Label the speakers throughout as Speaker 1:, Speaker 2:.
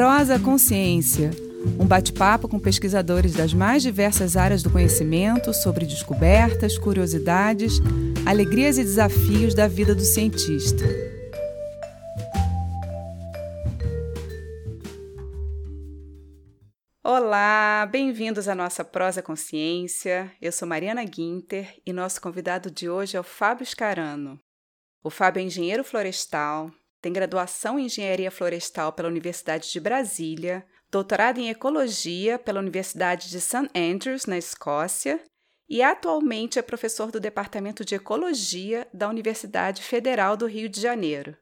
Speaker 1: Prosa Consciência, um bate-papo com pesquisadores das mais diversas áreas do conhecimento sobre descobertas, curiosidades, alegrias e desafios da vida do cientista. Olá, bem-vindos à nossa Prosa Consciência. Eu sou Mariana Guinter e nosso convidado de hoje é o Fábio Scarano. O Fábio é engenheiro florestal, tem graduação em Engenharia Florestal pela Universidade de Brasília, doutorado em Ecologia pela Universidade de St. Andrews, na Escócia, e atualmente é professor do Departamento de Ecologia da Universidade Federal do Rio de Janeiro.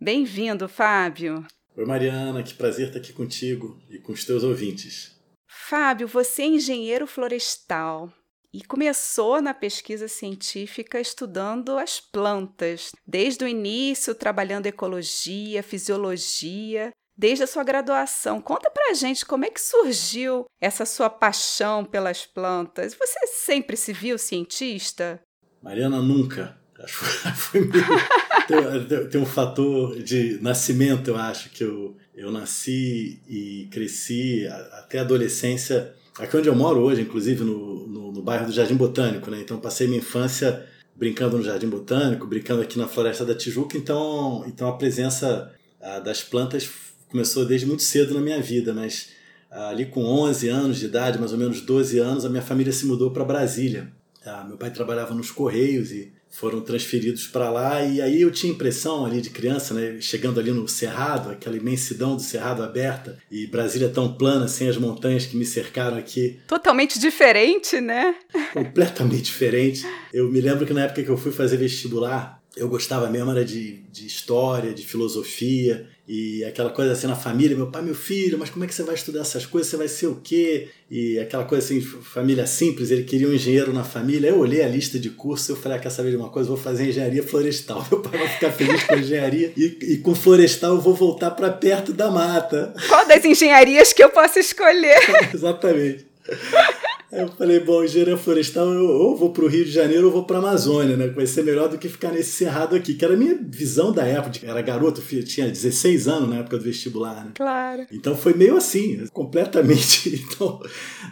Speaker 1: Bem-vindo, Fábio!
Speaker 2: Oi, Mariana, que prazer estar aqui contigo e com os teus ouvintes.
Speaker 1: Fábio, você é engenheiro florestal, e começou na pesquisa científica estudando as plantas, desde o início trabalhando ecologia, fisiologia, desde a sua graduação. Conta pra gente como é que surgiu essa sua paixão pelas plantas. Você sempre se viu cientista?
Speaker 2: Mariana, nunca. Acho foi meio, tem, tem, um fator de nascimento, eu acho, que eu, eu nasci e cresci até a adolescência aqui onde eu moro hoje, inclusive no, no, no, bairro do Jardim Botânico, né? Então passei minha infância brincando no Jardim Botânico, brincando aqui na Floresta da Tijuca, então, então a presença a, das plantas começou desde muito cedo na minha vida, mas ali com 11 anos de idade, mais ou menos 12 anos, a minha família se mudou para Brasília. Ah, meu pai trabalhava nos Correios e foram transferidos para lá e aí eu tinha impressão ali de criança, né, chegando ali no cerrado, aquela imensidão do cerrado aberta e Brasília tão plana, sem as montanhas que me cercaram aqui.
Speaker 1: Totalmente diferente, né?
Speaker 2: Completamente diferente. Eu me lembro que na época que eu fui fazer vestibular, eu gostava mesmo era de, de história, de filosofia e aquela coisa assim na família, meu pai, meu filho, mas como é que você vai estudar essas coisas? Você vai ser o quê? E aquela coisa assim, família simples, ele queria um engenheiro na família. Eu olhei a lista de cursos, eu falei, ah, quer saber de uma coisa? Vou fazer engenharia florestal. Meu pai vai ficar feliz com engenharia e, e com florestal eu vou voltar para perto da mata.
Speaker 1: Qual das engenharias que eu posso escolher?
Speaker 2: Exatamente. Eu falei, bom, engenharia florestal, eu ou vou para o Rio de Janeiro ou vou para a Amazônia, né? Vai ser melhor do que ficar nesse cerrado aqui, que era a minha visão da época. Era garoto, tinha 16 anos na época do vestibular, né?
Speaker 1: Claro.
Speaker 2: Então foi meio assim, completamente. Então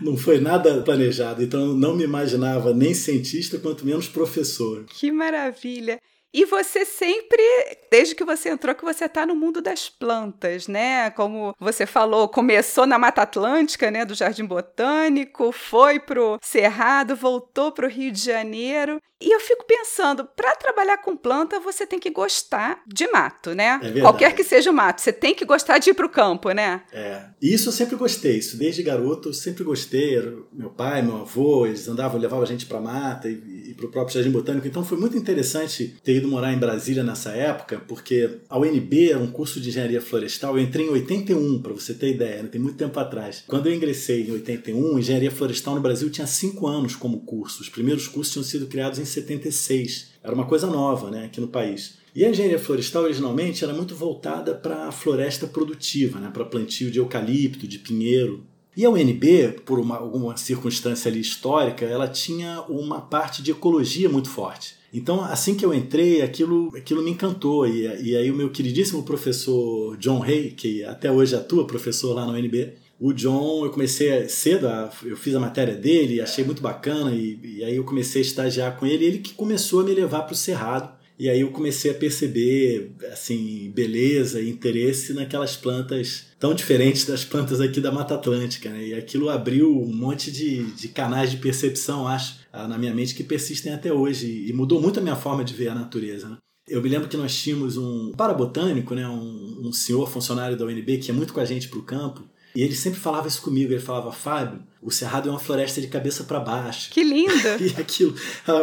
Speaker 2: não foi nada planejado. Então não me imaginava nem cientista, quanto menos professor.
Speaker 1: Que maravilha! E você sempre, desde que você entrou, que você está no mundo das plantas, né? Como você falou, começou na Mata Atlântica, né, do Jardim Botânico, foi pro Cerrado, voltou pro Rio de Janeiro. E eu fico pensando, para trabalhar com planta, você tem que gostar de mato, né?
Speaker 2: É
Speaker 1: Qualquer que seja o mato, você tem que gostar de ir pro campo, né?
Speaker 2: É. Isso eu sempre gostei, isso desde garoto eu sempre gostei. Meu pai, meu avô, eles andavam, levavam a gente para mata e, e para o próprio Jardim Botânico. Então foi muito interessante ter ido morar em Brasília nessa época, porque a UNB era um curso de engenharia florestal. Eu entrei em 81, para você ter ideia, né? tem muito tempo atrás. Quando eu ingressei em 81, engenharia florestal no Brasil tinha cinco anos como curso. Os primeiros cursos tinham sido criados em 76. Era uma coisa nova né, aqui no país. E a engenharia florestal originalmente era muito voltada para a floresta produtiva, né, para plantio de eucalipto, de pinheiro. E a UNB, por uma, alguma circunstância ali histórica, ela tinha uma parte de ecologia muito forte. Então, assim que eu entrei, aquilo, aquilo me encantou. E, e aí o meu queridíssimo professor John Hay, que até hoje atua professor lá na UNB, o John, eu comecei cedo, a, eu fiz a matéria dele, achei muito bacana, e, e, aí eu comecei a estagiar com ele, ele que começou a me levar para o Cerrado. E aí eu comecei a perceber, assim, beleza e interesse naquelas plantas tão diferentes das plantas aqui da Mata Atlântica, né? E aquilo abriu um monte de, de canais de percepção, acho, na minha mente que persistem até hoje e mudou muito a minha forma de ver a natureza, né? Eu me lembro que nós tínhamos um parabotânico, né, um, um senhor funcionário da UNB que ia muito com a gente para o campo, e ele sempre falava isso comigo. Ele falava, Fábio, o Cerrado é uma floresta de cabeça para baixo.
Speaker 1: Que lindo!
Speaker 2: e aquilo,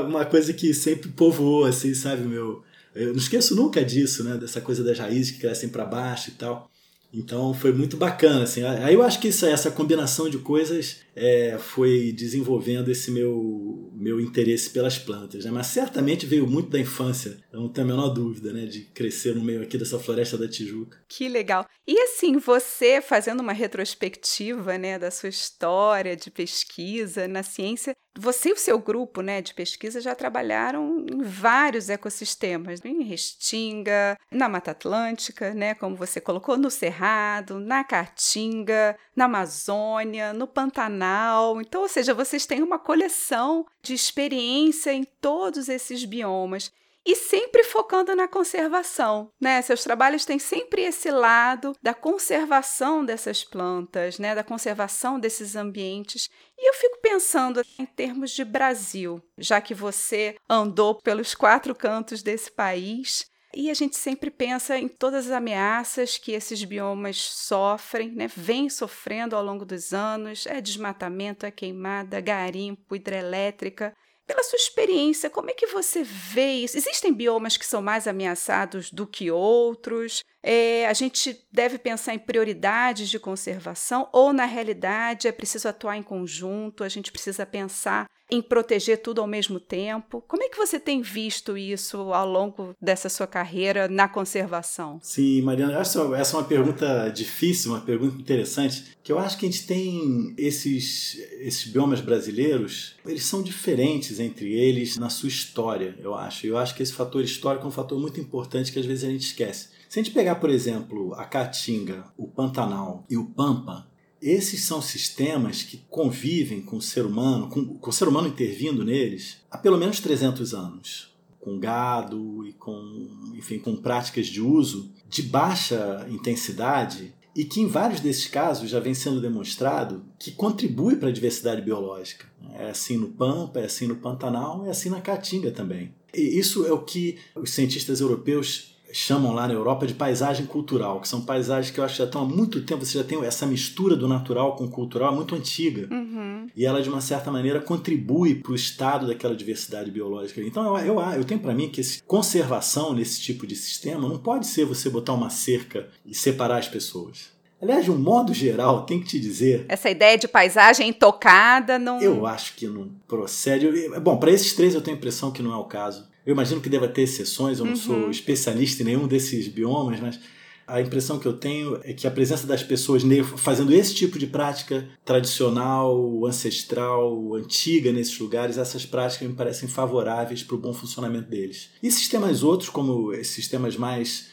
Speaker 2: uma coisa que sempre povoou, assim, sabe, meu. Eu não esqueço nunca disso, né? Dessa coisa das raízes que crescem para baixo e tal. Então foi muito bacana, assim. Aí eu acho que isso, essa combinação de coisas é, foi desenvolvendo esse meu, meu interesse pelas plantas, né? mas certamente veio muito da infância, eu não tenho a menor dúvida, né, de crescer no meio aqui dessa floresta da Tijuca.
Speaker 1: Que legal. E assim, você fazendo uma retrospectiva, né, da sua história de pesquisa na ciência, você e o seu grupo né, de pesquisa já trabalharam em vários ecossistemas, em Restinga, na Mata Atlântica, né, como você colocou, no Cerrado, na Caatinga, na Amazônia, no Pantanal. Então, ou seja, vocês têm uma coleção de experiência em todos esses biomas e sempre focando na conservação, né? Seus trabalhos têm sempre esse lado da conservação dessas plantas, né? Da conservação desses ambientes. E eu fico pensando em termos de Brasil, já que você andou pelos quatro cantos desse país, e a gente sempre pensa em todas as ameaças que esses biomas sofrem, né? vem sofrendo ao longo dos anos: é desmatamento, é queimada, garimpo, hidrelétrica. Pela sua experiência, como é que você vê isso? Existem biomas que são mais ameaçados do que outros? É, a gente deve pensar em prioridades de conservação ou, na realidade, é preciso atuar em conjunto, a gente precisa pensar em proteger tudo ao mesmo tempo. Como é que você tem visto isso ao longo dessa sua carreira na conservação?
Speaker 2: Sim, Mariana, essa, é uma pergunta difícil, uma pergunta interessante, que eu acho que a gente tem esses, esses biomas brasileiros, eles são diferentes entre eles na sua história, eu acho. Eu acho que esse fator histórico é um fator muito importante que às vezes a gente esquece. Se a gente pegar, por exemplo, a Caatinga, o Pantanal e o Pampa, esses são sistemas que convivem com o ser humano, com, com, o ser humano intervindo neles, há pelo menos 300 anos, com gado e com, enfim, com práticas de uso de baixa intensidade e que em vários desses casos já vem sendo demonstrado que contribui para a diversidade biológica. É assim no Pampa, é assim no Pantanal, é assim na Caatinga também. E isso é o que os cientistas europeus chamam lá na Europa de paisagem cultural, que são paisagens que eu acho que já estão há muito tempo, você já tem essa mistura do natural com o cultural, é muito antiga.
Speaker 1: Uhum.
Speaker 2: E ela, de uma certa maneira, contribui para o estado daquela diversidade biológica. Então, eu, eu, eu tenho para mim que esse, conservação nesse tipo de sistema não pode ser você botar uma cerca e separar as pessoas. Aliás, de um modo geral, tem que te dizer.
Speaker 1: Essa ideia de paisagem intocada não.
Speaker 2: Eu acho que não procede. Bom, para esses três eu tenho a impressão que não é o caso. Eu imagino que deva ter exceções, eu não uhum. sou especialista em nenhum desses biomas, mas a impressão que eu tenho é que a presença das pessoas fazendo esse tipo de prática tradicional, ancestral, antiga nesses lugares, essas práticas me parecem favoráveis para o bom funcionamento deles. E sistemas outros, como sistemas mais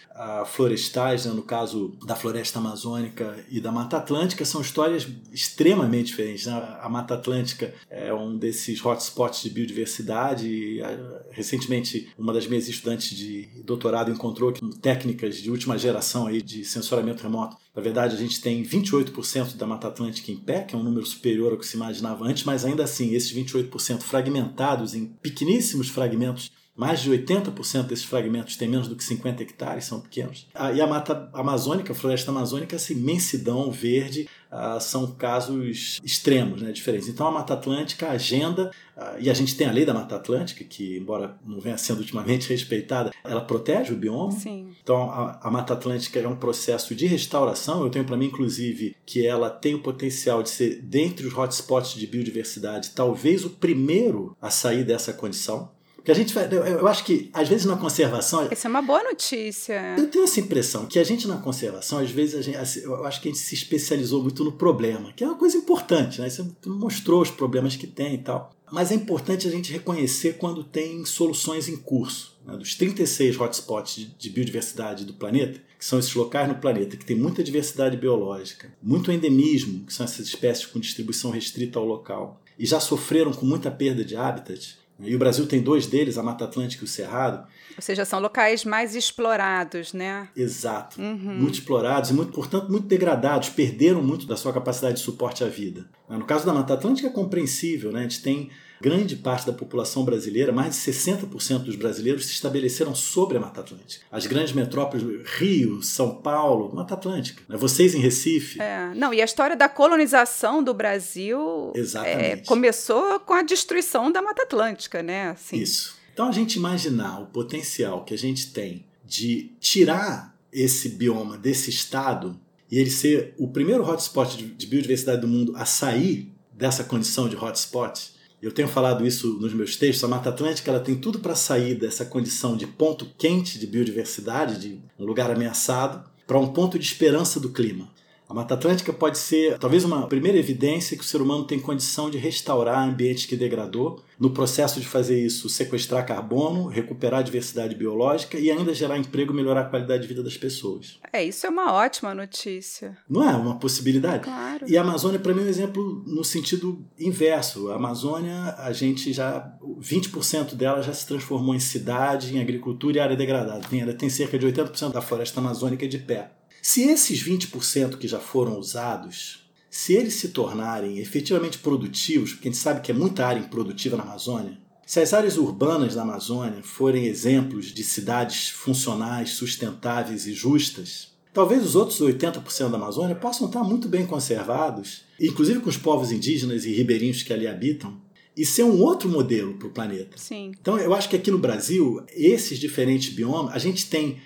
Speaker 2: florestais, né, no caso da floresta amazônica e da Mata Atlântica, são histórias extremamente diferentes. Né? A Mata Atlântica é um desses hotspots de biodiversidade. E, recentemente, uma das minhas estudantes de doutorado encontrou que técnicas de última geração aí de sensoramento remoto. Na verdade, a gente tem 28% da Mata Atlântica em pé, que é um número superior ao que se imaginava antes, mas ainda assim, esses 28% fragmentados em pequeníssimos fragmentos mais de 80% desses fragmentos têm menos do que 50 hectares, são pequenos. Ah, e a mata amazônica, a floresta amazônica, essa imensidão verde, ah, são casos extremos, né, diferentes. Então a Mata Atlântica, a agenda, ah, e a gente tem a lei da Mata Atlântica, que, embora não venha sendo ultimamente respeitada, ela protege o bioma.
Speaker 1: Sim.
Speaker 2: Então a, a Mata Atlântica é um processo de restauração. Eu tenho para mim, inclusive, que ela tem o potencial de ser, dentre os hotspots de biodiversidade, talvez o primeiro a sair dessa condição. Que a gente eu acho que às vezes na conservação.
Speaker 1: Essa é uma boa notícia.
Speaker 2: Eu tenho essa impressão que a gente na conservação, às vezes, a gente, assim, eu acho que a gente se especializou muito no problema, que é uma coisa importante, né? Você mostrou os problemas que tem e tal. Mas é importante a gente reconhecer quando tem soluções em curso. Né? Dos 36 hotspots de biodiversidade do planeta, que são esses locais no planeta que tem muita diversidade biológica, muito endemismo, que são essas espécies com distribuição restrita ao local, e já sofreram com muita perda de habitat, e o Brasil tem dois deles, a Mata Atlântica e o Cerrado.
Speaker 1: Ou seja, são locais mais explorados, né?
Speaker 2: Exato.
Speaker 1: Uhum.
Speaker 2: Muito explorados e, muito, portanto, muito degradados. Perderam muito da sua capacidade de suporte à vida. No caso da Mata Atlântica é compreensível, né? A gente tem grande parte da população brasileira, mais de 60% dos brasileiros se estabeleceram sobre a Mata Atlântica. As grandes metrópoles, Rio, São Paulo, Mata Atlântica. Né? Vocês em Recife.
Speaker 1: É, não, e a história da colonização do Brasil
Speaker 2: é,
Speaker 1: começou com a destruição da Mata Atlântica, né?
Speaker 2: Assim. Isso. Então a gente imaginar o potencial que a gente tem de tirar esse bioma desse estado e ele ser o primeiro hotspot de biodiversidade do mundo a sair dessa condição de hotspot Eu tenho falado isso nos meus textos. A Mata Atlântica ela tem tudo para sair dessa condição de ponto quente de biodiversidade, de um lugar ameaçado, para um ponto de esperança do clima. A Mata Atlântica pode ser talvez uma primeira evidência que o ser humano tem condição de restaurar ambientes que degradou, no processo de fazer isso, sequestrar carbono, recuperar a diversidade biológica e ainda gerar emprego e melhorar a qualidade de vida das pessoas.
Speaker 1: É, isso é uma ótima notícia.
Speaker 2: Não é uma possibilidade?
Speaker 1: Claro.
Speaker 2: E a Amazônia, para mim, é um exemplo no sentido inverso. A Amazônia, a gente já. 20% dela já se transformou em cidade, em agricultura e área degradada. Tem, tem cerca de 80% da floresta amazônica de pé. Se esses 20% que já foram usados, se eles se tornarem efetivamente produtivos, porque a gente sabe que é muita área improdutiva na Amazônia, se as áreas urbanas da Amazônia forem exemplos de cidades funcionais, sustentáveis e justas, talvez os outros 80% da Amazônia possam estar muito bem conservados, inclusive com os povos indígenas e ribeirinhos que ali habitam, e ser um outro modelo para o planeta.
Speaker 1: Sim.
Speaker 2: Então, eu acho que aqui no Brasil, esses diferentes biomas, a gente tem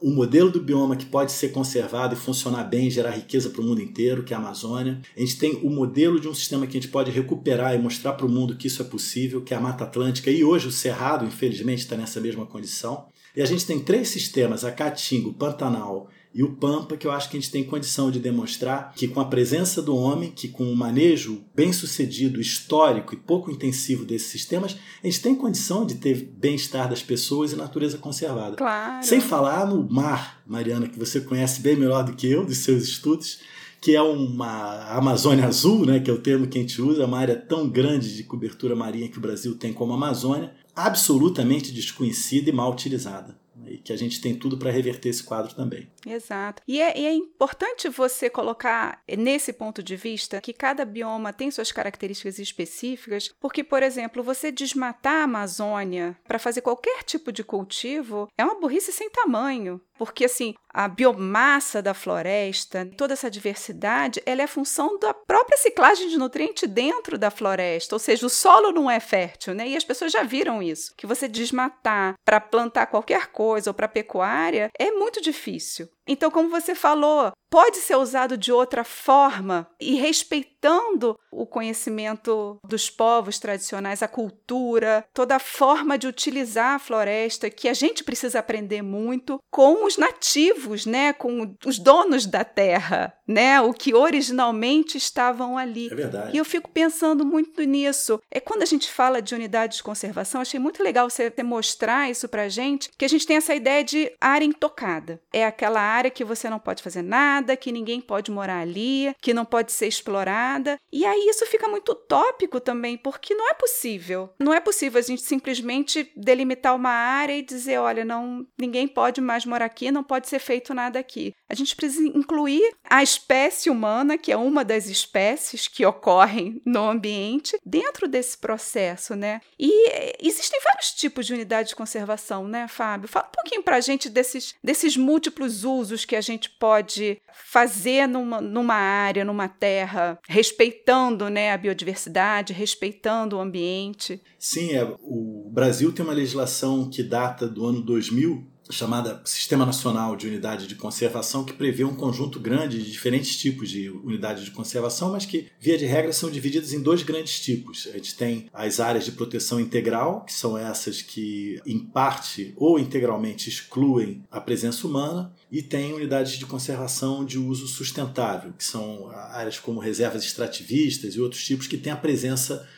Speaker 2: um modelo do bioma que pode ser conservado e funcionar bem, gerar riqueza para o mundo inteiro, que é a Amazônia. A gente tem o modelo de um sistema que a gente pode recuperar e mostrar para o mundo que isso é possível, que é a Mata Atlântica, e hoje o Cerrado, infelizmente, está nessa mesma condição. E a gente tem três sistemas, a Caatinga, o Pantanal e o Pampa, que eu acho que a gente tem condição de demonstrar que com a presença do homem, que com o um manejo bem sucedido, histórico e pouco intensivo desses sistemas, a gente tem condição de ter bem-estar das pessoas e natureza conservada.
Speaker 1: Claro.
Speaker 2: Sem falar no mar, Mariana, que você conhece bem melhor do que eu, dos seus estudos, que é uma Amazônia Azul, né, que é o termo que a gente usa, uma área tão grande de cobertura marinha que o Brasil tem como a Amazônia, absolutamente desconhecida e mal utilizada e que a gente tem tudo para reverter esse quadro também.
Speaker 1: Exato. E é, é, importante você colocar nesse ponto de vista que cada bioma tem suas características específicas, porque, por exemplo, você desmatar a Amazônia para fazer qualquer tipo de cultivo é uma burrice sem tamanho. Porque, assim, a biomassa da floresta, toda essa diversidade, ela é função da própria ciclagem de nutriente dentro da floresta. Ou seja, o solo não é fértil, né? E as pessoas já viram isso. Que você desmatar para plantar qualquer coisa ou para pecuária é muito difícil. Então, como você falou, pode ser usado de outra forma e respeitando o conhecimento dos povos tradicionais, a cultura, toda a forma de utilizar a floresta que a gente precisa aprender muito com os nativos, né, com os donos da terra, né, o que originalmente estavam ali.
Speaker 2: É verdade.
Speaker 1: E eu fico pensando muito nisso. É quando a gente fala de unidade de conservação, achei muito legal você mostrar isso pra gente, que a gente tem essa ideia de área intocada. É aquela área área que você não pode fazer nada, que ninguém pode morar ali, que não pode ser explorada. E aí isso fica muito utópico também, porque não é possível. Não é possível a gente simplesmente delimitar uma área e dizer, olha, não, ninguém pode mais morar aqui, não pode ser feito nada aqui. A gente precisa incluir a espécie humana, que é uma das espécies que ocorrem no ambiente, dentro desse processo, né? E existem vários tipos de unidade de conservação, né, Fábio? Fala um pouquinho para a gente desses, desses múltiplos usos usos que a gente pode fazer numa, numa área, numa terra, respeitando né, a biodiversidade, respeitando o ambiente.
Speaker 2: Sim, é, o Brasil tem uma legislação que data do ano 2000 chamada Sistema Nacional de Unidade de Conservação, que prevê um conjunto grande de diferentes tipos de unidades de conservação, mas que, via de regra, são divididas em dois grandes tipos. A gente tem as áreas de proteção integral, que são essas que, em parte ou integralmente, excluem a presença humana, e tem unidades de conservação de uso sustentável, que são áreas como reservas extrativistas e outros tipos que têm a presença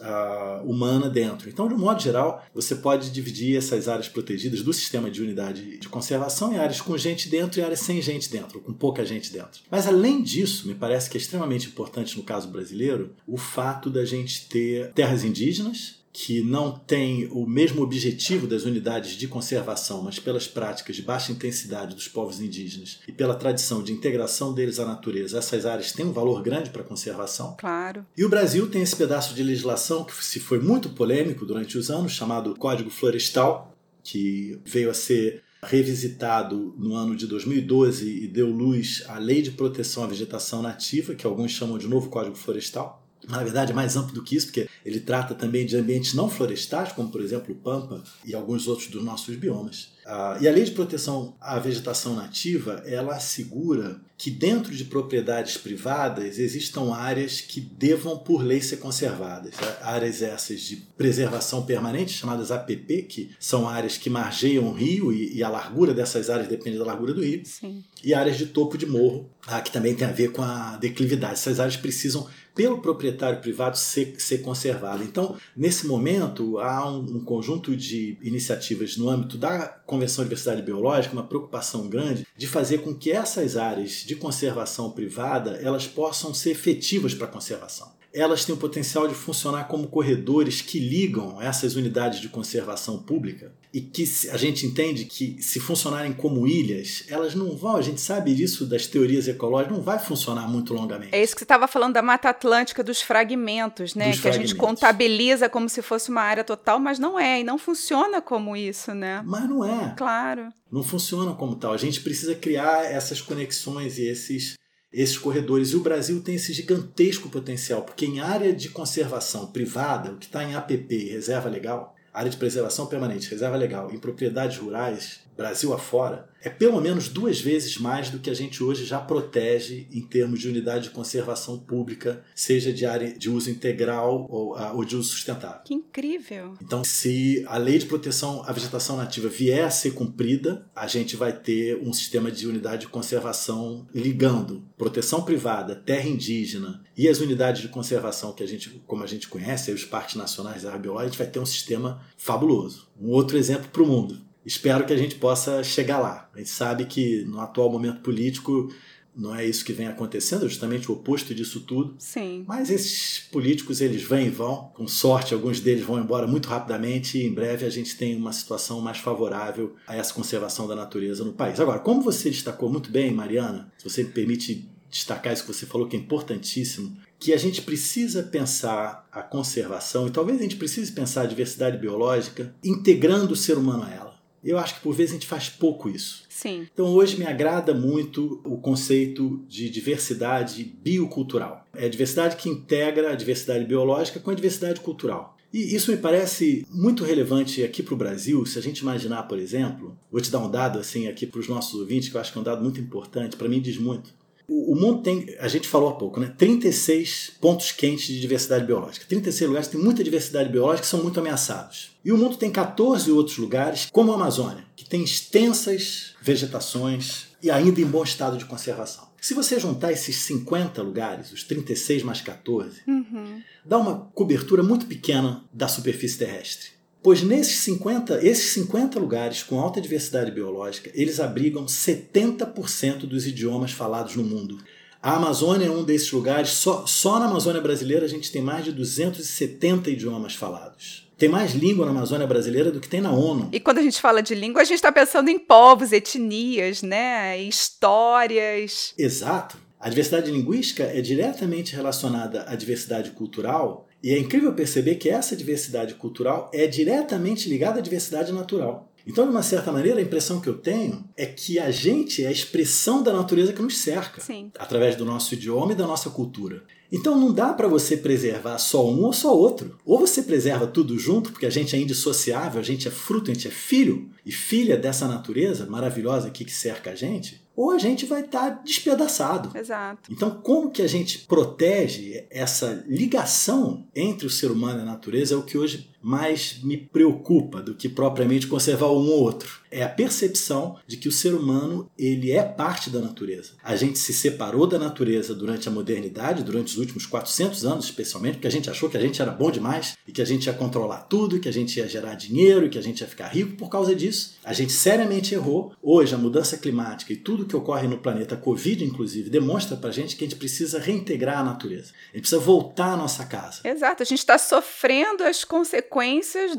Speaker 2: uh, humana dentro. Então, de um modo geral, você pode dividir essas áreas protegidas do sistema de unidade de conservação em áreas com gente dentro e áreas sem gente dentro, ou com pouca gente dentro. Mas, além disso, me parece que é extremamente importante no caso brasileiro o fato da gente ter terras indígenas que não tem o mesmo objetivo das unidades de conservação, mas pelas práticas de baixa intensidade dos povos indígenas e pela tradição de integração deles à natureza, essas áreas têm um valor grande para a conservação.
Speaker 1: Claro.
Speaker 2: E o Brasil tem esse pedaço de legislação que se foi muito polêmico durante os anos, chamado Código Florestal, que veio a ser revisitado no ano de 2012 e deu luz à Lei de Proteção à Vegetação Nativa, que alguns chamam de Novo Código Florestal na verdade é mais amplo do que isso, porque ele trata também de ambientes não florestais, como por exemplo o Pampa e alguns outros dos nossos biomas. Uh, e a lei de proteção à vegetação nativa, ela assegura que dentro de propriedades privadas existam áreas que devam por lei ser conservadas. Áreas essas de preservação permanente, chamadas APP, que são áreas que margeiam o rio e, e a largura dessas áreas depende da largura do rio.
Speaker 1: Sim.
Speaker 2: E áreas de topo de morro, ah, que também tem a ver com a declividade. Essas áreas precisam pelo proprietário privado ser, ser conservada. Então, nesse momento, há um, um, conjunto de iniciativas no âmbito da Convenção de Diversidade Biológica, uma preocupação grande de fazer com que essas áreas de conservação privada elas possam ser efetivas para a conservação elas têm o potencial de funcionar como corredores que ligam essas unidades de conservação pública e que a gente entende que se funcionarem como ilhas, elas não vão, a gente sabe disso das teorias ecológicas, não vai funcionar muito longamente.
Speaker 1: É isso que você estava falando da Mata Atlântica, dos fragmentos, né?
Speaker 2: Dos
Speaker 1: que
Speaker 2: fragmentos.
Speaker 1: a gente contabiliza como se fosse uma área total, mas não é, e não funciona como isso, né?
Speaker 2: Mas não é.
Speaker 1: Claro.
Speaker 2: Não funciona como tal. A gente precisa criar essas conexões e esses esses corredores. E o Brasil tem esse gigantesco potencial, porque em área de conservação privada, o que está em APP, reserva legal, área de preservação permanente, reserva legal, em propriedades rurais, Brasil afora, é pelo menos duas vezes mais do que a gente hoje já protege em termos de unidade de conservação pública, seja de área de uso integral ou, ah, ou de uso sustentável.
Speaker 1: Que incrível!
Speaker 2: Então, se a lei de proteção à vegetação nativa vier a ser cumprida, a gente vai ter um sistema de unidade de conservação ligando proteção privada, terra indígena e as unidades de conservação que a gente, como a gente conhece, os parques nacionais da biológica, a gente vai ter um sistema fabuloso. Um outro exemplo para o mundo espero que a gente possa chegar lá. A gente sabe que no atual momento político não é isso que vem acontecendo, é justamente o oposto disso tudo.
Speaker 1: Sim.
Speaker 2: Mas esses políticos, eles vêm e vão. Com sorte, alguns deles vão embora muito rapidamente e em breve a gente tem uma situação mais favorável a essa conservação da natureza no país. Agora, como você destacou muito bem, Mariana, se você me permite destacar isso que você falou, que é importantíssimo, que a gente precisa pensar a conservação e talvez a gente precise pensar a diversidade biológica integrando o ser humano a ela. Eu acho que por vezes a gente faz pouco isso.
Speaker 1: Sim.
Speaker 2: Então hoje me agrada muito o conceito de diversidade biocultural. É a diversidade que integra a diversidade biológica com a diversidade cultural. E isso me parece muito relevante aqui para o Brasil, se a gente imaginar, por exemplo, vou te dar um dado assim aqui para os nossos ouvintes, que eu acho que é um dado muito importante, para mim diz muito. O mundo tem, a gente falou há pouco, né? 36 pontos quentes de diversidade biológica. 36 lugares que tem muita diversidade biológica que são muito ameaçados. E o mundo tem 14 outros lugares, como a Amazônia, que tem extensas vegetações e ainda em bom estado de conservação. Se você juntar esses 50 lugares, os 36 mais 14,
Speaker 1: uhum.
Speaker 2: dá uma cobertura muito pequena da superfície terrestre. Pois nesses 50, esses 50 lugares com alta diversidade biológica, eles abrigam 70% dos idiomas falados no mundo. A Amazônia é um desses lugares, só, só na Amazônia brasileira a gente tem mais de 270 idiomas falados. Tem mais língua na Amazônia brasileira do que tem na ONU.
Speaker 1: E quando a gente fala de língua, a gente está pensando em povos, etnias, né? histórias.
Speaker 2: Exato. A diversidade linguística é diretamente relacionada à diversidade cultural e é incrível perceber que essa diversidade cultural é diretamente ligada à diversidade natural. Então, de uma certa maneira, a impressão que eu tenho é que a gente é a expressão da natureza que nos cerca,
Speaker 1: Sim.
Speaker 2: através do nosso idioma e da nossa cultura. Então não dá para você preservar só um ou só outro. Ou você preserva tudo junto, porque a gente é indissociável, a gente é fruto, a gente é filho e filha dessa natureza maravilhosa aqui que cerca a gente, ou a gente vai estar tá despedaçado.
Speaker 1: Exato.
Speaker 2: Então, como que a gente protege essa ligação entre o ser humano e a natureza é o que hoje mais me preocupa do que propriamente conservar um ou outro. É a percepção de que o ser humano ele é parte da natureza. A gente se separou da natureza durante a modernidade, durante os últimos 400 anos especialmente, porque a gente achou que a gente era bom demais e que a gente ia controlar tudo, que a gente ia gerar dinheiro que a gente ia ficar rico por causa disso. A gente seriamente errou. Hoje a mudança climática e tudo que ocorre no planeta, a Covid inclusive, demonstra pra gente que a gente precisa reintegrar a natureza. A gente precisa voltar à nossa casa.
Speaker 1: Exato, a gente está sofrendo as consequências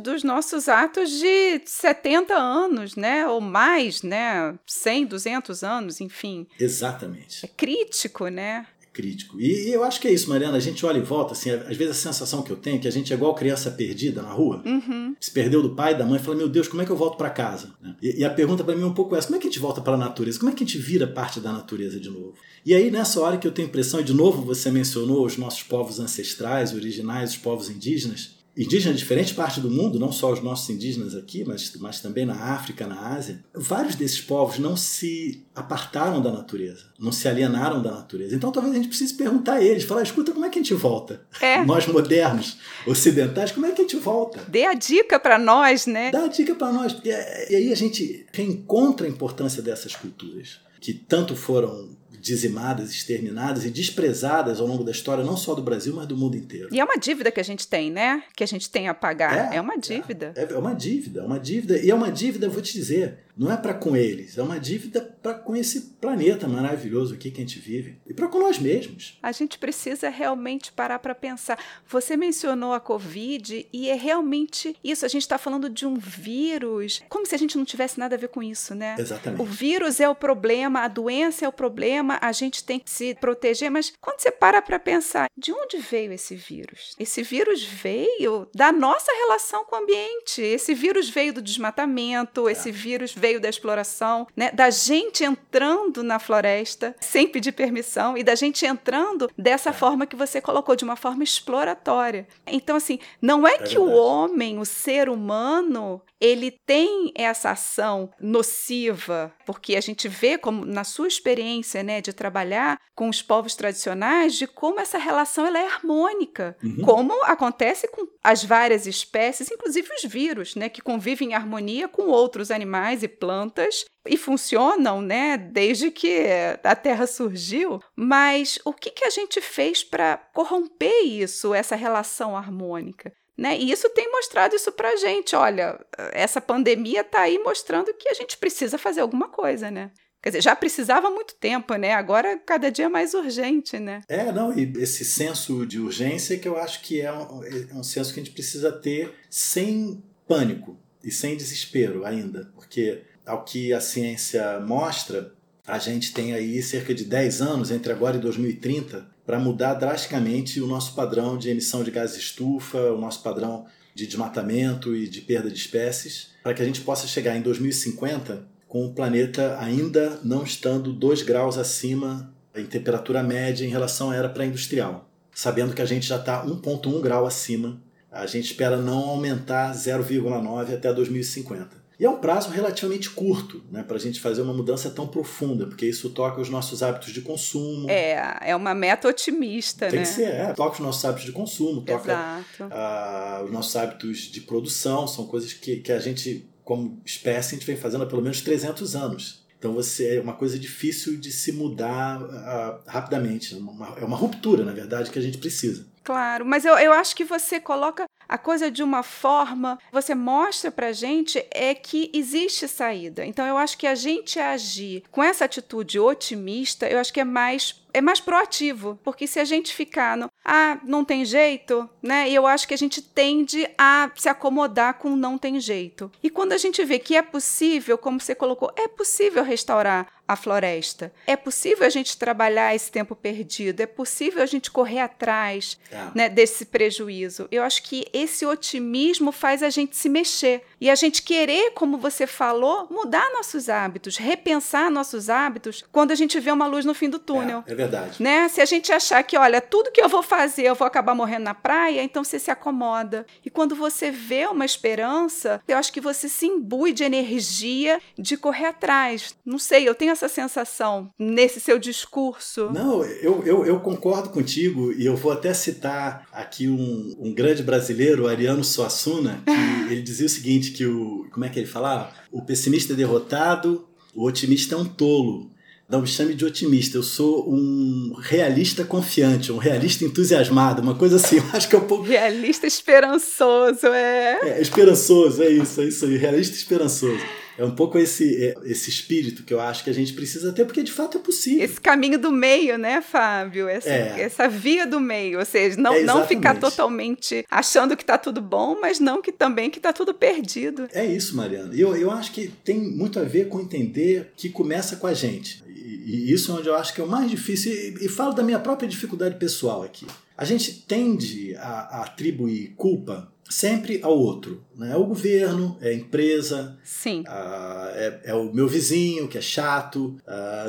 Speaker 1: dos nossos atos de 70 anos, né? Ou mais, né? 100, 200 anos, enfim.
Speaker 2: Exatamente.
Speaker 1: É crítico, né?
Speaker 2: crítico. E, e, eu acho que é isso, Mariana. A gente olha e volta, assim, às vezes a sensação que eu tenho é que a gente é igual criança perdida na rua.
Speaker 1: Uhum.
Speaker 2: Se perdeu do pai, da mãe, fala: Meu Deus, como é que eu volto para casa? E, e, a pergunta para mim é um pouco essa: como é que a gente volta para a natureza? Como é que a gente vira parte da natureza de novo? E aí, nessa hora que eu tenho impressão, e de novo você mencionou os nossos povos ancestrais, originais, os povos indígenas. Indígenas de diferentes partes do mundo, não só os nossos indígenas aqui, mas, mas também na África, na Ásia, vários desses povos não se apartaram da natureza, não se alienaram da natureza. Então talvez a gente precise perguntar a eles, falar, escuta, como é que a gente volta?
Speaker 1: É.
Speaker 2: Nós modernos, ocidentais, como é que a gente volta?
Speaker 1: Dê a dica para nós, né?
Speaker 2: Dá a dica para nós. E aí a gente reencontra a importância dessas culturas, que tanto foram dizimadas, exterminadas e desprezadas ao longo da história, não só do Brasil, mas do mundo inteiro.
Speaker 1: E é uma dívida que a gente tem, né? Que a gente tem a pagar. É, é uma dívida.
Speaker 2: É, é, uma dívida, é uma dívida. E é uma dívida, vou te dizer, não é para com eles, é uma dívida para com esse planeta maravilhoso aqui que a gente vive e para com nós mesmos.
Speaker 1: A gente precisa realmente parar para pensar. Você mencionou a Covid e é realmente isso. A gente está falando de um vírus, como se a gente não tivesse nada a ver com isso, né?
Speaker 2: Exatamente.
Speaker 1: O vírus é o problema, a doença é o problema, a gente tem que se proteger. Mas quando você para para pensar, de onde veio esse vírus? Esse vírus veio da nossa relação com o ambiente. Esse vírus veio do desmatamento, é. esse vírus veio da exploração, né? da gente entrando na floresta sem pedir permissão e da gente entrando dessa é. forma que você colocou, de uma forma exploratória. Então, assim, não é, é que verdade. o homem, o ser humano, ele tem essa ação nociva, porque a gente vê como na sua experiência, né, de trabalhar com os povos tradicionais, de como essa relação ela é harmônica, uhum. como acontece com as várias espécies, inclusive os vírus, né, que convivem em harmonia com outros animais e plantas e funcionam, né, desde que a Terra surgiu. Mas o que, que a gente fez para corromper isso, essa relação harmônica? Né? E isso tem mostrado isso para a gente. Olha, essa pandemia está aí mostrando que a gente precisa fazer alguma coisa, né? Quer dizer, já precisava há muito tempo, né? Agora cada dia é mais urgente, né?
Speaker 2: É, não, e esse senso de urgência que eu acho que é um, é um senso que a gente precisa ter sem pânico e sem desespero ainda, porque ao que a ciência mostra, a gente tem aí cerca de 10 anos, entre agora e 2030, para mudar drasticamente o nosso padrão de emissão de gases estufa, o nosso padrão de desmatamento e de perda de espécies, para que a gente possa chegar em 2050 com o planeta ainda não estando 2 graus acima em temperatura média em relação à era pré-industrial. Sabendo que a gente já está 1,1 grau acima, a gente espera não aumentar 0,9 até 2050. E é um prazo relativamente curto né, para a gente fazer uma mudança tão profunda, porque isso toca os nossos hábitos de consumo.
Speaker 1: É, é uma meta otimista,
Speaker 2: Tem
Speaker 1: né?
Speaker 2: Tem que ser, é, toca os nossos hábitos de consumo, toca uh, os nossos hábitos de produção, são coisas que, que a gente, como espécie, a gente vem fazendo há pelo menos 300 anos. Então você é uma coisa difícil de se mudar uh, rapidamente. É uma, é uma ruptura, na verdade, que a gente precisa.
Speaker 1: Claro, mas eu, eu acho que você coloca a coisa de uma forma, você mostra pra gente é que existe saída. Então eu acho que a gente agir com essa atitude otimista, eu acho que é mais é mais proativo, porque se a gente ficar no ah, não tem jeito, né? E eu acho que a gente tende a se acomodar com não tem jeito. E quando a gente vê que é possível, como você colocou, é possível restaurar a floresta. É possível a gente trabalhar esse tempo perdido, é possível a gente correr atrás é. né, desse prejuízo. Eu acho que esse otimismo faz a gente se mexer e a gente querer, como você falou, mudar nossos hábitos, repensar nossos hábitos quando a gente vê uma luz no fim do túnel.
Speaker 2: É, é verdade.
Speaker 1: Né? Se a gente achar que, olha, tudo que eu vou fazer eu vou acabar morrendo na praia, então você se acomoda. E quando você vê uma esperança, eu acho que você se imbui de energia de correr atrás. Não sei, eu tenho essa sensação nesse seu discurso.
Speaker 2: Não, eu, eu, eu concordo contigo e eu vou até citar aqui um, um grande brasileiro, Ariano Suassuna, que ele dizia o seguinte, que o... como é que ele falava? O pessimista é derrotado, o otimista é um tolo. Não me chame de otimista, eu sou um realista confiante, um realista entusiasmado, uma coisa assim, eu acho que é um pouco.
Speaker 1: Realista esperançoso, é.
Speaker 2: É, esperançoso, é isso, é isso aí, realista esperançoso. É um pouco esse, é, esse espírito que eu acho que a gente precisa ter, porque de fato é possível.
Speaker 1: Esse caminho do meio, né, Fábio? Essa, é. essa via do meio, ou seja, não, é não ficar totalmente achando que está tudo bom, mas não que também que está tudo perdido.
Speaker 2: É isso, Mariana. Eu, eu acho que tem muito a ver com entender que começa com a gente. E, isso é onde eu acho que é o mais difícil. E, e falo da minha própria dificuldade pessoal aqui. A gente tende a, a atribuir culpa sempre ao outro. Né? É o governo, é a empresa,
Speaker 1: Sim.
Speaker 2: é, é, o meu vizinho que é chato,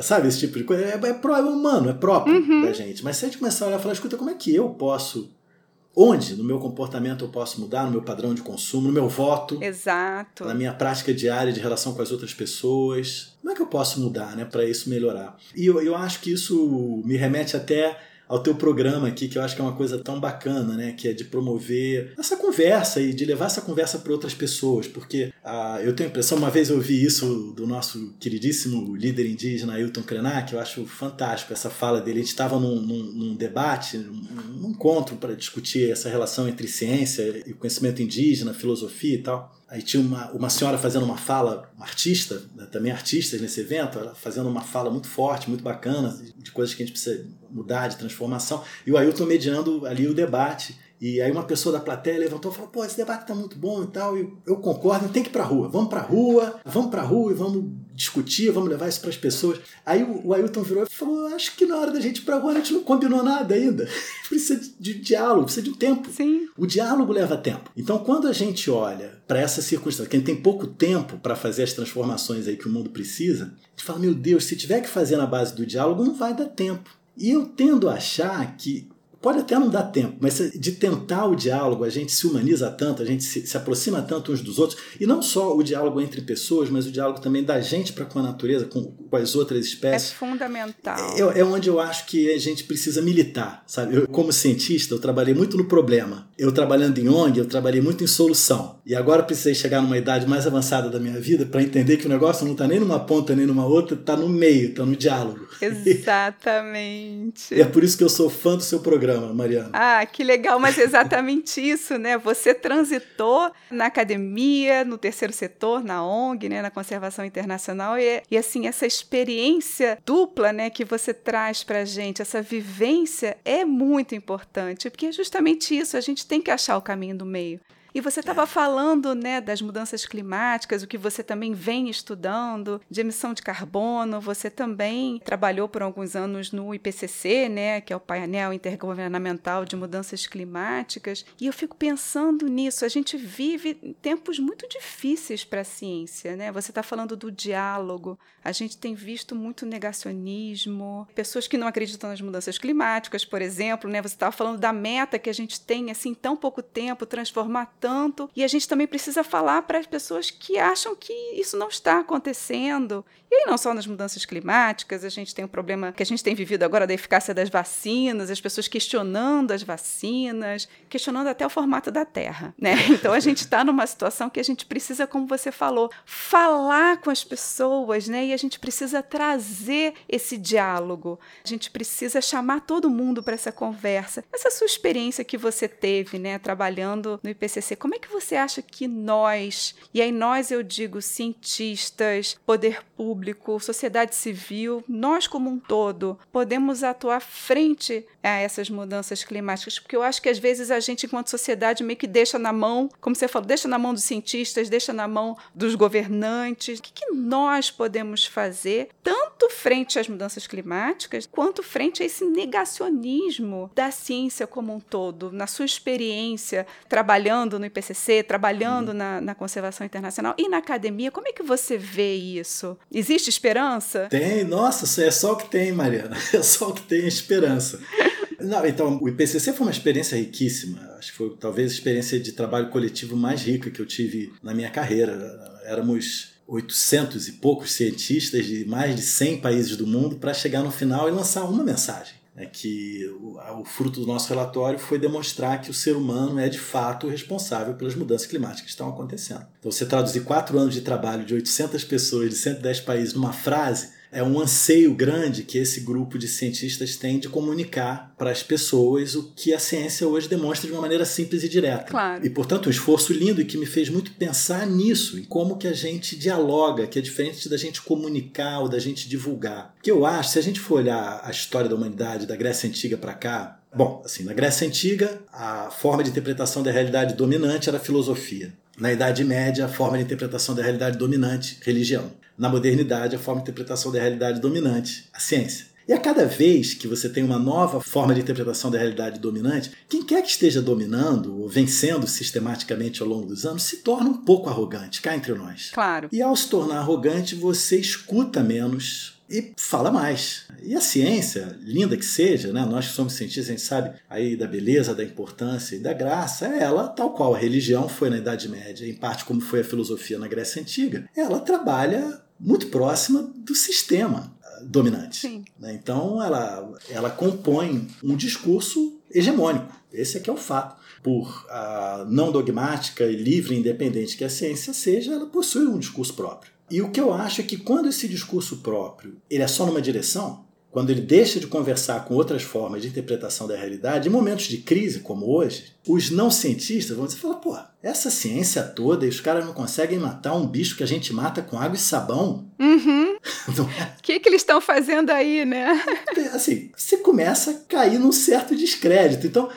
Speaker 2: sabe? Esse tipo de coisa. É, é, é humano, é próprio uhum. da gente. Mas se a gente começar a olhar e falar, escuta, como é que eu posso onde no meu comportamento eu posso mudar, no meu padrão de consumo, no meu voto.
Speaker 1: Exato.
Speaker 2: Na minha prática diária de relação com as outras pessoas. Como é que eu posso mudar, né, para isso melhorar? E eu, eu acho que isso me remete até ao teu programa aqui, que eu acho que é uma coisa tão bacana, né? Que é de promover essa conversa e de levar essa conversa para outras pessoas. Porque ah, eu tenho a impressão, uma vez eu ouvi isso do nosso queridíssimo líder indígena Ailton Krenak, eu acho fantástico essa fala dele. A gente estava num, num, num, debate, num, num encontro para discutir essa relação entre ciência e conhecimento indígena, filosofia e tal. Aí tinha uma, uma senhora fazendo uma fala, uma artista, né, também artistas nesse evento, ela fazendo uma fala muito forte, muito bacana, de coisas que a gente precisa mudar, de transformação, e o Ailton mediando ali o debate. E aí uma pessoa da plateia levantou e falou: pô, esse debate tá muito bom e tal. E eu concordo, tem que ir pra rua. Vamos pra rua, vamos pra rua e vamos discutir, vamos levar isso para as pessoas. Aí o Ailton virou e falou: acho que na hora da gente ir pra rua a gente não combinou nada ainda. precisa de diálogo, precisa de um tempo.
Speaker 1: Sim.
Speaker 2: O diálogo leva tempo. Então quando a gente olha para essa circunstância, quem tem pouco tempo para fazer as transformações aí que o mundo precisa, a gente fala: meu Deus, se tiver que fazer na base do diálogo, não vai dar tempo. E eu tendo a achar que Pode até não dar tempo, mas de tentar o diálogo, a gente se humaniza tanto, a gente se, se aproxima tanto uns dos outros, e não só o diálogo entre pessoas, mas o diálogo também da gente para com a natureza, com, com, as outras espécies.
Speaker 1: É fundamental.
Speaker 2: É, é, onde eu acho que a gente precisa militar, sabe? Eu, como cientista, eu trabalhei muito no problema. Eu trabalhando em ONG, eu trabalhei muito em solução. E agora precisei chegar numa idade mais avançada da minha vida para entender que o negócio não está nem numa ponta nem numa outra, está no meio, está no diálogo.
Speaker 1: Exatamente.
Speaker 2: e é por isso que eu sou fã do seu programa programa, Mariana.
Speaker 1: Ah, que legal, mas exatamente isso, né? Você transitou na academia, no terceiro setor, na ONG, né, na conservação internacional e, e assim essa experiência dupla, né, que você traz para gente, essa vivência é muito importante, porque é justamente isso, a gente tem que achar o caminho do meio. E você estava falando né, das mudanças climáticas, o que você também vem estudando, de emissão de carbono. Você também trabalhou por alguns anos no IPCC, né, que é o painel intergovernamental de mudanças climáticas. E eu fico pensando nisso. A gente vive tempos muito difíceis para a ciência. Né? Você está falando do diálogo. A gente tem visto muito negacionismo, pessoas que não acreditam nas mudanças climáticas, por exemplo. Né? Você estava falando da meta que a gente tem assim, em tão pouco tempo, transformar tanto. E a gente também precisa falar para as pessoas que acham que isso não está acontecendo. E aí, não só nas mudanças climáticas, a gente tem um problema que a gente tem vivido agora da eficácia das vacinas, as pessoas questionando as vacinas, questionando até o formato da Terra. Né? Então a gente está numa situação que a gente precisa, como você falou, falar com as pessoas, né? E a gente precisa trazer esse diálogo. A gente precisa chamar todo mundo para essa conversa. Essa sua experiência que você teve, né, trabalhando no IPCC você, como é que você acha que nós, e aí nós eu digo cientistas, poder público, sociedade civil, nós como um todo, podemos atuar frente a essas mudanças climáticas? Porque eu acho que às vezes a gente, enquanto sociedade, meio que deixa na mão, como você falou, deixa na mão dos cientistas, deixa na mão dos governantes. O que, que nós podemos fazer, tanto frente às mudanças climáticas, quanto frente a esse negacionismo da ciência como um todo, na sua experiência trabalhando no IPCC, trabalhando uhum. na, na, conservação internacional e na academia. Como é que você vê isso? Existe esperança?
Speaker 2: Tem, nossa, é só o que tem, Mariana. É só o que tem esperança. Não, então, o IPCC foi uma experiência riquíssima. Acho que foi talvez a experiência de trabalho coletivo mais rica que eu tive na minha carreira. Éramos 800 e poucos cientistas de mais de 100 países do mundo para chegar no final e lançar uma mensagem é que o, o, fruto do nosso relatório foi demonstrar que o ser humano é de fato responsável pelas mudanças climáticas que estão acontecendo. Então, você traduzir quatro anos de trabalho de 800 pessoas de 110 países numa frase é um anseio grande que esse grupo de cientistas tem de comunicar para as pessoas o que a ciência hoje demonstra de uma maneira simples e direta.
Speaker 1: Claro.
Speaker 2: E, portanto, um esforço lindo e que me fez muito pensar nisso, em como que a gente dialoga, que é diferente da gente comunicar ou da gente divulgar. Que eu acho, se a gente for olhar a história da humanidade, da Grécia Antiga para cá, Bom, assim, na Grécia Antiga, a forma de interpretação da realidade dominante era a filosofia. Na Idade Média, a forma de interpretação da realidade dominante, religião na modernidade, a forma de interpretação da realidade dominante, a ciência. E a cada vez que você tem uma nova forma de interpretação da realidade dominante, quem quer que esteja dominando ou vencendo sistematicamente ao longo dos anos se torna um pouco arrogante, cá entre nós.
Speaker 1: Claro.
Speaker 2: E ao se tornar arrogante, você escuta menos e fala mais. E a ciência, linda que seja, né? nós que somos cientistas, a gente sabe aí da beleza, da importância e da graça, ela, tal qual a religião foi na Idade Média, em parte como foi a filosofia na Grécia Antiga, ela trabalha muito próxima do sistema dominante. Né? Então ela, ela compõe um discurso hegemônico. Esse é que é o fato. Por não dogmática e livre e independente que a ciência seja, ela possui um discurso próprio. E o que eu acho é que quando esse discurso próprio ele é só numa direção, quando ele deixa de conversar com outras formas de interpretação da realidade, em momentos de crise como hoje, os não cientistas vão dizer, pô, essa ciência toda e os caras não conseguem matar um bicho que a gente mata com água e sabão.
Speaker 1: Uhum. O é? que, que eles estão fazendo aí, né?
Speaker 2: Assim, você começa a cair num certo descrédito. Então,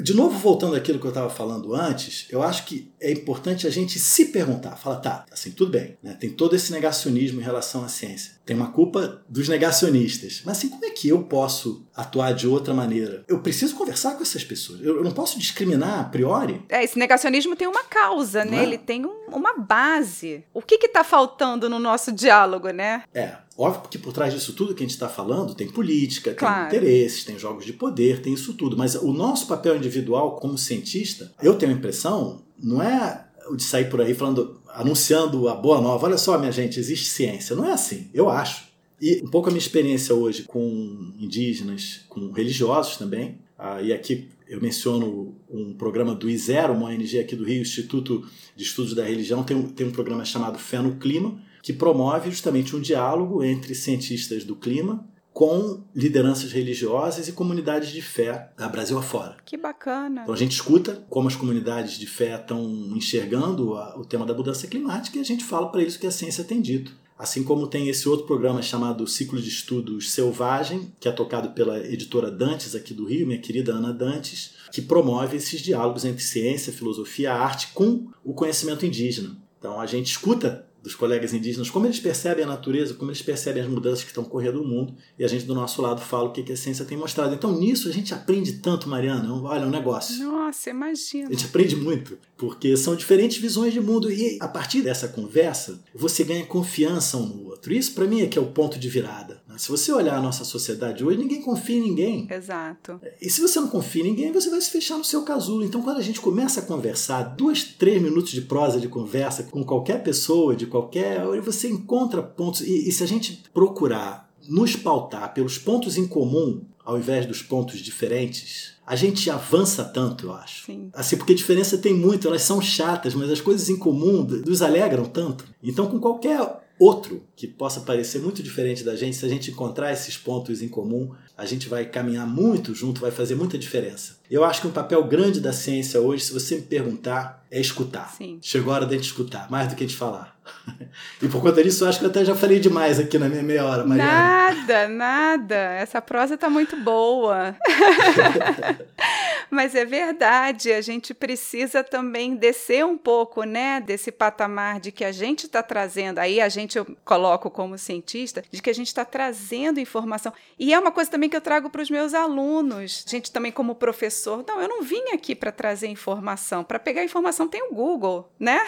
Speaker 2: de novo, voltando àquilo que eu estava falando antes, eu acho que é importante a gente se perguntar. Fala, tá, assim, tudo bem, né? tem todo esse negacionismo em relação à ciência. Tem uma culpa dos negacionistas. Mas assim, como é que eu posso atuar de outra maneira? Eu preciso conversar com essas pessoas. Eu, eu não posso discriminar a priori.
Speaker 1: É, esse negacionismo tem uma causa, né? É? Ele tem um, uma base. O que está faltando no nosso diálogo, né?
Speaker 2: É. Óbvio que por trás disso tudo que a gente está falando tem política, claro. tem interesses, tem jogos de poder, tem isso tudo. Mas o nosso papel individual como cientista, eu tenho a impressão, não é o de sair por aí falando, anunciando a boa nova. Olha só, minha gente, existe ciência. Não é assim, eu acho. E um pouco a minha experiência hoje com indígenas, com religiosos também, ah, e aqui eu menciono um programa do IZERO, uma ONG aqui do Rio, Instituto de Estudos da Religião, tem um, tem um programa chamado Fé no Clima, que promove justamente um diálogo entre cientistas do clima com lideranças religiosas e comunidades de fé da Brasil afora.
Speaker 1: Que bacana!
Speaker 2: Então a gente escuta como as comunidades de fé estão enxergando a, o tema da mudança climática e a gente fala para eles o que a ciência tem dito. Assim como tem esse outro programa chamado Ciclo de Estudos Selvagem, que é tocado pela editora Dantes aqui do Rio, minha querida Ana Dantes, que promove esses diálogos entre ciência, filosofia, arte com o conhecimento indígena. Então a gente escuta dos colegas indígenas, como eles percebem a natureza, como eles percebem as mudanças que estão correndo no mundo, e a gente do nosso lado fala o que a ciência tem mostrado. Então nisso a gente aprende tanto, Mariana, olha, é um negócio.
Speaker 1: Nossa, imagina.
Speaker 2: A gente aprende muito, porque são diferentes visões de mundo, e a partir dessa conversa, você ganha confiança um no outro. Isso para mim é que é o ponto de virada. Se você olhar a nossa sociedade hoje, ninguém confia em ninguém.
Speaker 1: Exato.
Speaker 2: E se você não confia em ninguém, você vai se fechar no seu casulo. Então quando a gente começa a conversar, dois, três minutos de prosa de conversa com qualquer pessoa, de qualquer. Você encontra pontos. E, e se a gente procurar nos pautar pelos pontos em comum, ao invés dos pontos diferentes, a gente avança tanto, eu acho.
Speaker 1: Sim.
Speaker 2: Assim, porque diferença tem muito, elas são chatas, mas as coisas em comum nos alegram tanto. Então, com qualquer outro que possa parecer muito diferente da gente, se a gente encontrar esses pontos em comum, a gente vai caminhar muito junto, vai fazer muita diferença. Eu acho que um papel grande da ciência hoje, se você me perguntar, é escutar.
Speaker 1: Sim.
Speaker 2: Chegou a hora de a gente escutar, mais do que de falar. e por conta disso, eu acho que eu até já falei demais aqui na minha meia hora, Mariana.
Speaker 1: Nada, nada. Essa prosa está muito boa. Mas é verdade, a gente precisa também descer um pouco, né, desse patamar de que a gente está trazendo. Aí a gente eu coloco como cientista de que a gente está trazendo informação. E é uma coisa também que eu trago para os meus alunos. A gente também como professor, não, eu não vim aqui para trazer informação. Para pegar informação tem o Google, né?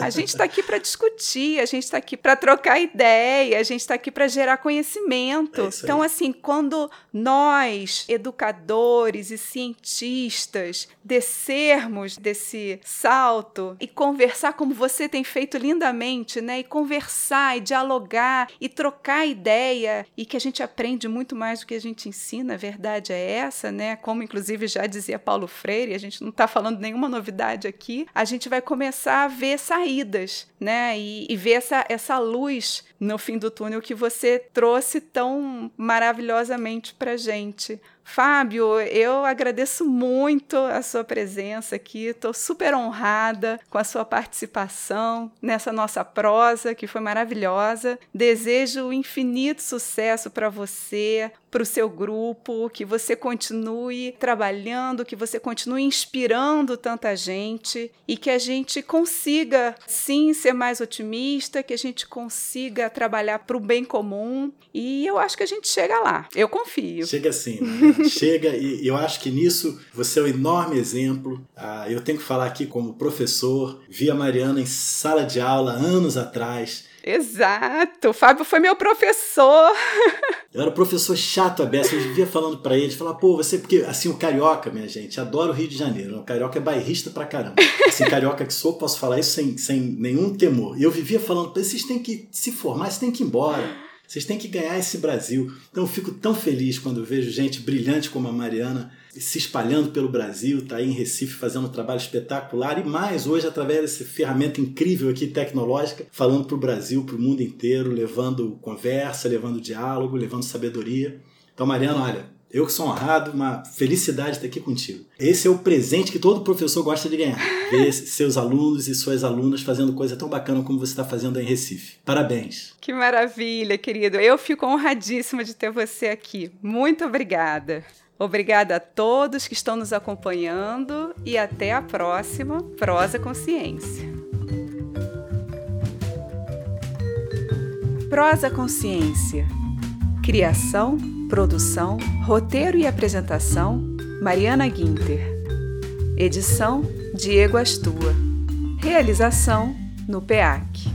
Speaker 1: A gente está aqui para discutir, a gente está aqui para trocar ideia, a gente está aqui para gerar conhecimento. É então, assim, quando nós, educadores e cientistas artistas descermos desse salto e conversar como você tem feito lindamente, né? E conversar e dialogar e trocar ideia e que a gente aprende muito mais do que a gente ensina, a verdade é essa, né? Como inclusive já dizia Paulo Freire, a gente não está falando nenhuma novidade aqui, a gente vai começar a ver saídas, né? E, e ver essa, essa luz no fim do túnel que você trouxe tão maravilhosamente para gente. Fábio, eu agradeço muito a sua presença aqui. Estou super honrada com a sua participação nessa nossa prosa, que foi maravilhosa. Desejo infinito sucesso para você, para o seu grupo, que você continue trabalhando, que você continue inspirando tanta gente e que a gente consiga, sim, ser mais otimista, que a gente consiga trabalhar para o bem comum. E eu acho que a gente chega lá. Eu confio.
Speaker 2: Chega sim. chega e eu acho que nisso você é um enorme exemplo. Ah, eu tenho que falar aqui como professor, vi a Mariana em sala de aula anos atrás
Speaker 1: Exato. O Fábio foi meu professor.
Speaker 2: Eu era professor chato a beça, eu vivia falando para eles, falar, pô, você, porque assim, o carioca, minha gente, adora o Rio de Janeiro, o carioca é bairrista pra caramba. Assim, carioca que sou, posso falar isso sem, sem nenhum temor. E eu vivia falando, vocês têm que se formar, vocês têm que ir embora. Vocês têm que ganhar esse Brasil. Então eu fico tão feliz quando vejo gente brilhante como a Mariana se espalhando pelo Brasil, está aí em Recife fazendo um trabalho espetacular e mais hoje através dessa ferramenta incrível aqui tecnológica, falando para o Brasil, para o mundo inteiro, levando conversa, levando diálogo, levando sabedoria. Então, Mariana, olha, eu que sou honrado, uma felicidade estar aqui contigo. Esse é o presente que todo professor gosta de ganhar. Ver seus alunos e suas alunas fazendo coisa tão bacana como você está fazendo em Recife. Parabéns.
Speaker 1: Que maravilha, querido. Eu fico honradíssima de ter você aqui. Muito obrigada. Obrigada a todos que estão nos acompanhando e até a próxima Prosa Consciência. Prosa Consciência. Criação Produção, roteiro e apresentação: Mariana Guinter. Edição: Diego Astua. Realização: no PEAC.